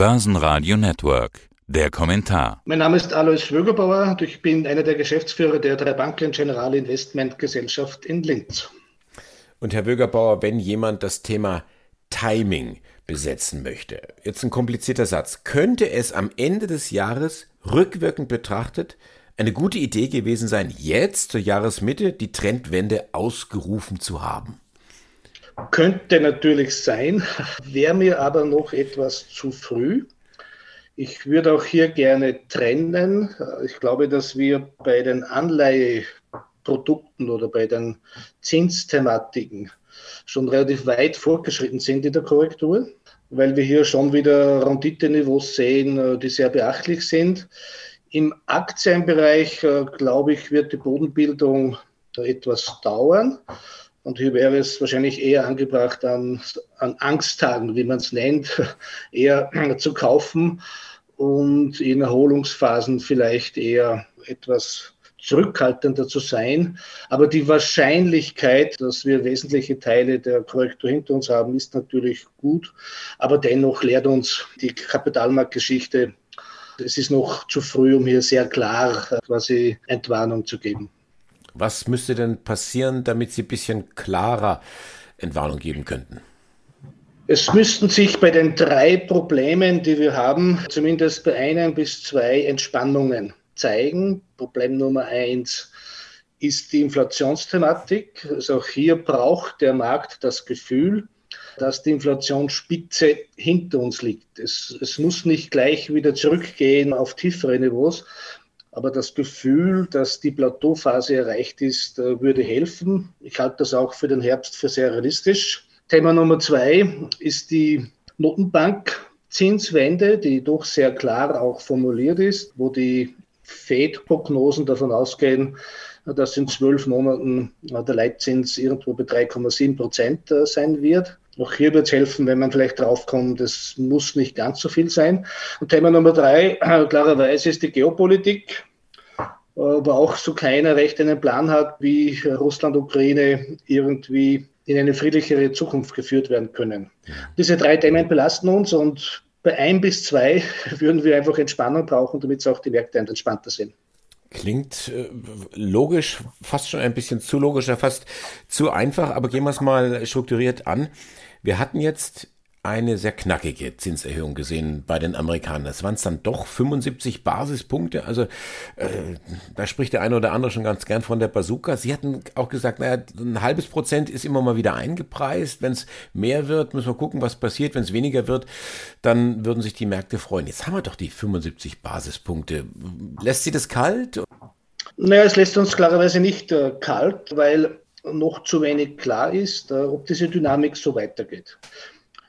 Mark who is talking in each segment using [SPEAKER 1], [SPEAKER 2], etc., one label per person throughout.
[SPEAKER 1] Börsenradio Network. Der Kommentar.
[SPEAKER 2] Mein Name ist Alois Schwögerbauer und ich bin einer der Geschäftsführer der drei Banken General Investment Gesellschaft in Linz.
[SPEAKER 3] Und Herr Wögerbauer, wenn jemand das Thema Timing besetzen möchte, jetzt ein komplizierter Satz, könnte es am Ende des Jahres rückwirkend betrachtet eine gute Idee gewesen sein, jetzt zur Jahresmitte die Trendwende ausgerufen zu haben?
[SPEAKER 2] Könnte natürlich sein, wäre mir aber noch etwas zu früh. Ich würde auch hier gerne trennen. Ich glaube, dass wir bei den Anleiheprodukten oder bei den Zinsthematiken schon relativ weit fortgeschritten sind in der Korrektur, weil wir hier schon wieder Renditeniveaus sehen, die sehr beachtlich sind. Im Aktienbereich, glaube ich, wird die Bodenbildung etwas dauern. Und hier wäre es wahrscheinlich eher angebracht, an, an Angsttagen, wie man es nennt, eher zu kaufen und in Erholungsphasen vielleicht eher etwas zurückhaltender zu sein. Aber die Wahrscheinlichkeit, dass wir wesentliche Teile der Korrektur hinter uns haben, ist natürlich gut. Aber dennoch lehrt uns die Kapitalmarktgeschichte, es ist noch zu früh, um hier sehr klar quasi Entwarnung zu geben.
[SPEAKER 3] Was müsste denn passieren, damit Sie ein bisschen klarer Entwarnung geben könnten?
[SPEAKER 2] Es müssten sich bei den drei Problemen, die wir haben, zumindest bei einem bis zwei Entspannungen zeigen. Problem Nummer eins ist die Inflationsthematik. Also auch hier braucht der Markt das Gefühl, dass die Inflationsspitze hinter uns liegt. Es, es muss nicht gleich wieder zurückgehen auf tiefere Niveaus, aber das Gefühl, dass die Plateauphase erreicht ist, äh, würde helfen. Ich halte das auch für den Herbst für sehr realistisch. Thema Nummer zwei ist die Notenbank-Zinswende, die doch sehr klar auch formuliert ist, wo die FED-Prognosen davon ausgehen, dass in zwölf Monaten der Leitzins irgendwo bei 3,7 Prozent äh, sein wird. Auch hier wird es helfen, wenn man vielleicht draufkommt, es muss nicht ganz so viel sein. Und Thema Nummer drei, äh, klarerweise, ist die Geopolitik, äh, wo auch so keiner recht einen Plan hat, wie Russland, Ukraine irgendwie in eine friedlichere Zukunft geführt werden können. Diese drei Themen belasten uns und bei ein bis zwei würden wir einfach Entspannung brauchen, damit auch die Märkte entspannter sind.
[SPEAKER 3] Klingt äh, logisch, fast schon ein bisschen zu logisch, fast zu einfach, aber gehen wir es mal strukturiert an. Wir hatten jetzt eine sehr knackige Zinserhöhung gesehen bei den Amerikanern. Das waren es dann doch 75 Basispunkte. Also äh, da spricht der eine oder andere schon ganz gern von der Bazooka. Sie hatten auch gesagt, naja, ein halbes Prozent ist immer mal wieder eingepreist. Wenn es mehr wird, müssen wir gucken, was passiert. Wenn es weniger wird, dann würden sich die Märkte freuen. Jetzt haben wir doch die 75 Basispunkte. Lässt Sie das kalt?
[SPEAKER 2] Naja, es lässt uns klarerweise nicht äh, kalt, weil noch zu wenig klar ist, äh, ob diese Dynamik so weitergeht.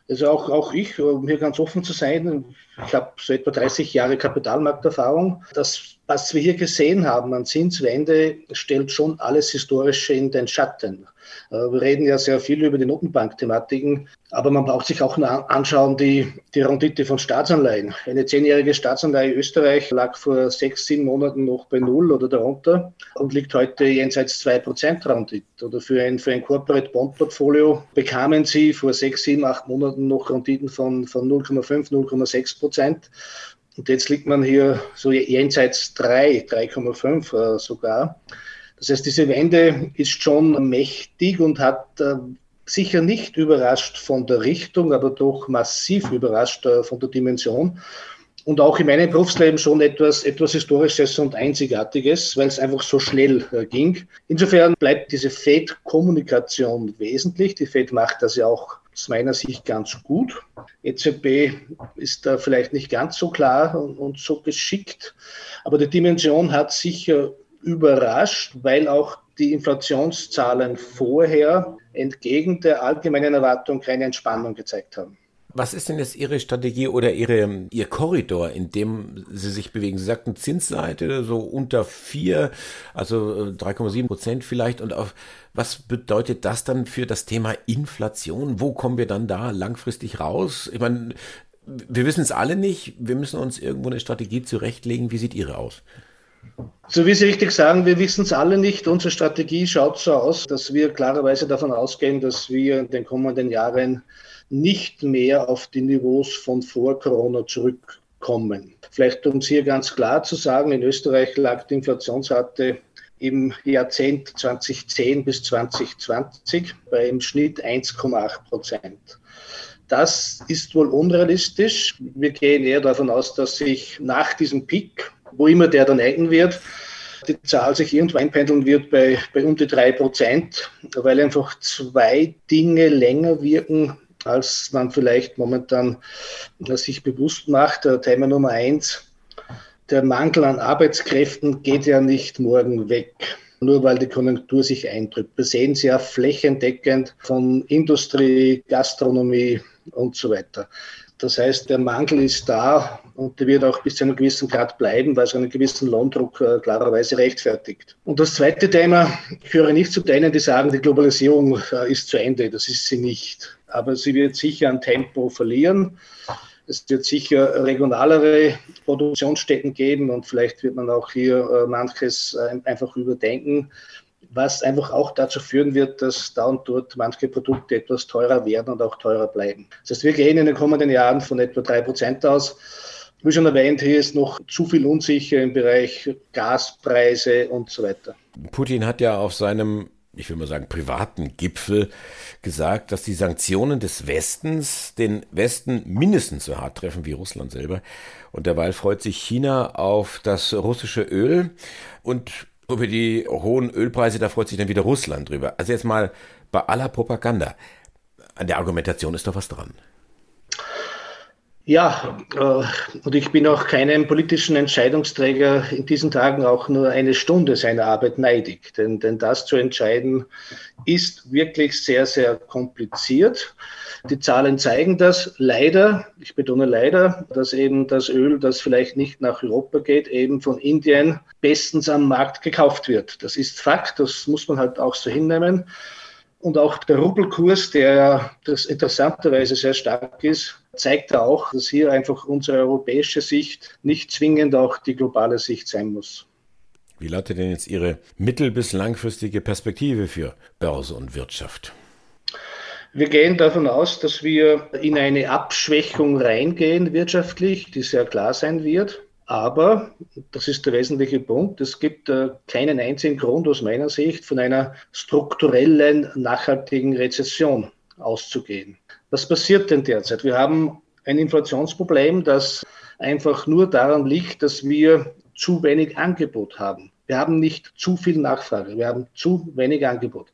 [SPEAKER 2] Also auch, auch ich, um hier ganz offen zu sein, ich habe so etwa 30 Jahre Kapitalmarkterfahrung. Das, was wir hier gesehen haben an Zinswende, stellt schon alles Historische in den Schatten. Äh, wir reden ja sehr viel über die Notenbank-Thematiken, aber man braucht sich auch anschauen, die, die Rendite von Staatsanleihen. Eine zehnjährige Staatsanleihe Österreich lag vor sechs, sieben Monaten noch bei Null oder darunter und liegt heute jenseits zwei Prozent Rendite. Oder für ein, für ein Corporate Bond Portfolio bekamen sie vor sechs, sieben, acht Monaten noch Renditen von, von 0,5, 0,6 Prozent. Und jetzt liegt man hier so jenseits 3, 3,5 äh, sogar. Das heißt, diese Wende ist schon mächtig und hat äh, sicher nicht überrascht von der Richtung, aber doch massiv überrascht äh, von der Dimension. Und auch in meinem Berufsleben schon etwas, etwas Historisches und Einzigartiges, weil es einfach so schnell äh, ging. Insofern bleibt diese FED-Kommunikation wesentlich. Die FED macht das ja auch aus meiner Sicht ganz gut. EZB ist da vielleicht nicht ganz so klar und, und so geschickt, aber die Dimension hat sicher überrascht, weil auch die Inflationszahlen vorher entgegen der allgemeinen Erwartung keine Entspannung gezeigt haben.
[SPEAKER 3] Was ist denn jetzt Ihre Strategie oder Ihre, Ihr Korridor, in dem Sie sich bewegen? Sie sagten Zinsseite so unter vier, also 3,7 äh, Prozent vielleicht. Und auf, was bedeutet das dann für das Thema Inflation? Wo kommen wir dann da langfristig raus? Ich meine, wir wissen es alle nicht. Wir müssen uns irgendwo eine Strategie zurechtlegen. Wie sieht Ihre aus?
[SPEAKER 2] So wie Sie richtig sagen, wir wissen es alle nicht. Unsere Strategie schaut so aus, dass wir klarerweise davon ausgehen, dass wir in den kommenden Jahren nicht mehr auf die Niveaus von vor Corona zurückkommen. Vielleicht um es hier ganz klar zu sagen, in Österreich lag die Inflationsrate im Jahrzehnt 2010 bis 2020 bei im Schnitt 1,8 Prozent. Das ist wohl unrealistisch. Wir gehen eher davon aus, dass sich nach diesem Peak, wo immer der dann enden wird, die Zahl sich irgendwo einpendeln wird bei, bei um die drei Prozent, weil einfach zwei Dinge länger wirken, als man vielleicht momentan sich bewusst macht. Thema Nummer eins, der Mangel an Arbeitskräften geht ja nicht morgen weg nur weil die Konjunktur sich eindrückt. Wir sehen es ja flächendeckend von Industrie, Gastronomie und so weiter. Das heißt, der Mangel ist da und der wird auch bis zu einem gewissen Grad bleiben, weil es einen gewissen Lohndruck äh, klarerweise rechtfertigt. Und das zweite Thema, ich höre nicht zu denen, die sagen, die Globalisierung äh, ist zu Ende. Das ist sie nicht. Aber sie wird sicher an Tempo verlieren. Es wird sicher regionalere Produktionsstätten geben und vielleicht wird man auch hier äh, manches äh, einfach überdenken, was einfach auch dazu führen wird, dass da und dort manche Produkte etwas teurer werden und auch teurer bleiben. Das heißt, wir gehen in den kommenden Jahren von etwa drei Prozent aus. Wie schon erwähnt, hier ist noch zu viel unsicher im Bereich Gaspreise und so weiter.
[SPEAKER 3] Putin hat ja auf seinem ich will mal sagen, privaten Gipfel gesagt, dass die Sanktionen des Westens den Westen mindestens so hart treffen wie Russland selber. Und derweil freut sich China auf das russische Öl und über die hohen Ölpreise, da freut sich dann wieder Russland drüber. Also jetzt mal bei aller Propaganda. An der Argumentation ist doch was dran.
[SPEAKER 2] Ja, äh, und ich bin auch keinem politischen Entscheidungsträger in diesen Tagen auch nur eine Stunde seiner Arbeit neidig. Denn, denn das zu entscheiden ist wirklich sehr, sehr kompliziert. Die Zahlen zeigen das leider, ich betone leider, dass eben das Öl, das vielleicht nicht nach Europa geht, eben von Indien bestens am Markt gekauft wird. Das ist Fakt, das muss man halt auch so hinnehmen. Und auch der Rubelkurs, der das interessanterweise sehr stark ist, zeigt auch, dass hier einfach unsere europäische Sicht nicht zwingend auch die globale Sicht sein muss.
[SPEAKER 3] Wie lautet denn jetzt Ihre mittel- bis langfristige Perspektive für Börse und Wirtschaft?
[SPEAKER 2] Wir gehen davon aus, dass wir in eine Abschwächung reingehen wirtschaftlich, die sehr klar sein wird. Aber, das ist der wesentliche Punkt, es gibt äh, keinen einzigen Grund aus meiner Sicht von einer strukturellen, nachhaltigen Rezession auszugehen. Was passiert denn derzeit? Wir haben ein Inflationsproblem, das einfach nur daran liegt, dass wir zu wenig Angebot haben. Wir haben nicht zu viel Nachfrage, wir haben zu wenig Angebot.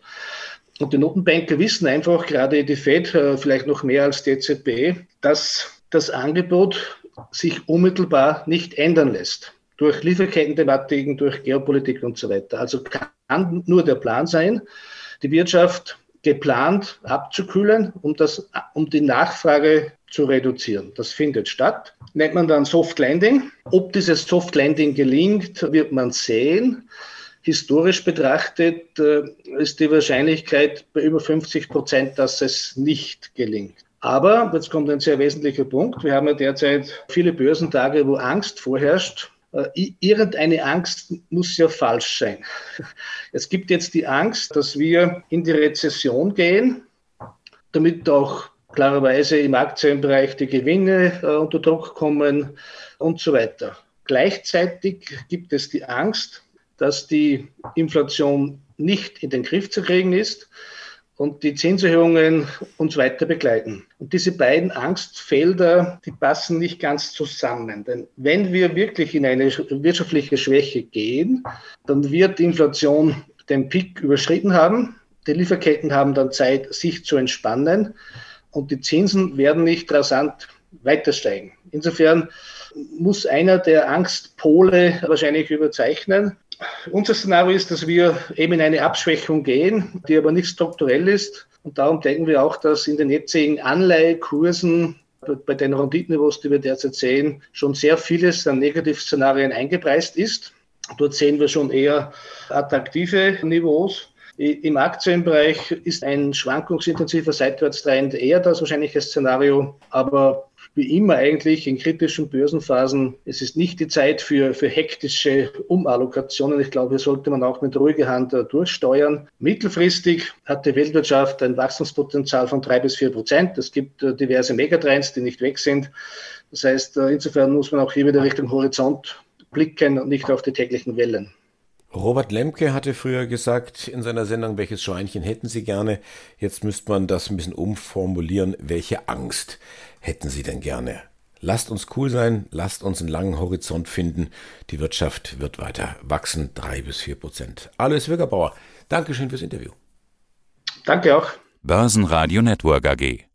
[SPEAKER 2] Und die Notenbanker wissen einfach, gerade die Fed, äh, vielleicht noch mehr als die EZB, dass das Angebot sich unmittelbar nicht ändern lässt. Durch Lieferketten-Thematiken, durch Geopolitik und so weiter. Also kann nur der Plan sein, die Wirtschaft geplant abzukühlen, um, das, um die Nachfrage zu reduzieren. Das findet statt. Nennt man dann Soft Landing. Ob dieses Soft Landing gelingt, wird man sehen. Historisch betrachtet äh, ist die Wahrscheinlichkeit bei über 50 Prozent, dass es nicht gelingt. Aber, jetzt kommt ein sehr wesentlicher Punkt, wir haben ja derzeit viele Börsentage, wo Angst vorherrscht. Äh, irgendeine Angst muss ja falsch sein. Es gibt jetzt die Angst, dass wir in die Rezession gehen, damit auch klarerweise im Aktienbereich die Gewinne äh, unter Druck kommen und so weiter. Gleichzeitig gibt es die Angst, dass die Inflation nicht in den Griff zu kriegen ist und die Zinserhöhungen uns weiter begleiten. Und diese beiden Angstfelder, die passen nicht ganz zusammen. Denn wenn wir wirklich in eine wirtschaftliche Schwäche gehen, dann wird die Inflation den Peak überschritten haben. Die Lieferketten haben dann Zeit, sich zu entspannen und die Zinsen werden nicht rasant weiter steigen. Insofern muss einer der Angstpole wahrscheinlich überzeichnen. Unser Szenario ist, dass wir eben in eine Abschwächung gehen, die aber nicht strukturell ist. Und darum denken wir auch, dass in den jetzigen Anleihekursen bei den Renditeniveaus, die wir derzeit sehen, schon sehr vieles an Negativszenarien eingepreist ist. Dort sehen wir schon eher attraktive Niveaus. Im Aktienbereich ist ein schwankungsintensiver Seitwärtstrend eher das wahrscheinliche Szenario, aber wie immer eigentlich in kritischen Börsenphasen, es ist nicht die Zeit für, für hektische Umallokationen. Ich glaube, hier sollte man auch mit ruhiger Hand äh, durchsteuern. Mittelfristig hat die Weltwirtschaft ein Wachstumspotenzial von drei bis vier Prozent. Es gibt äh, diverse Megatrends, die nicht weg sind. Das heißt, äh, insofern muss man auch hier wieder Richtung Horizont blicken und nicht auf die täglichen Wellen.
[SPEAKER 3] Robert Lemke hatte früher gesagt in seiner Sendung, welches Schweinchen hätten Sie gerne? Jetzt müsste man das ein bisschen umformulieren. Welche Angst hätten Sie denn gerne? Lasst uns cool sein, lasst uns einen langen Horizont finden. Die Wirtschaft wird weiter wachsen, drei bis vier Prozent. Alles Wirgerbauer, Dankeschön fürs Interview.
[SPEAKER 2] Danke auch.
[SPEAKER 1] Börsenradio Network AG.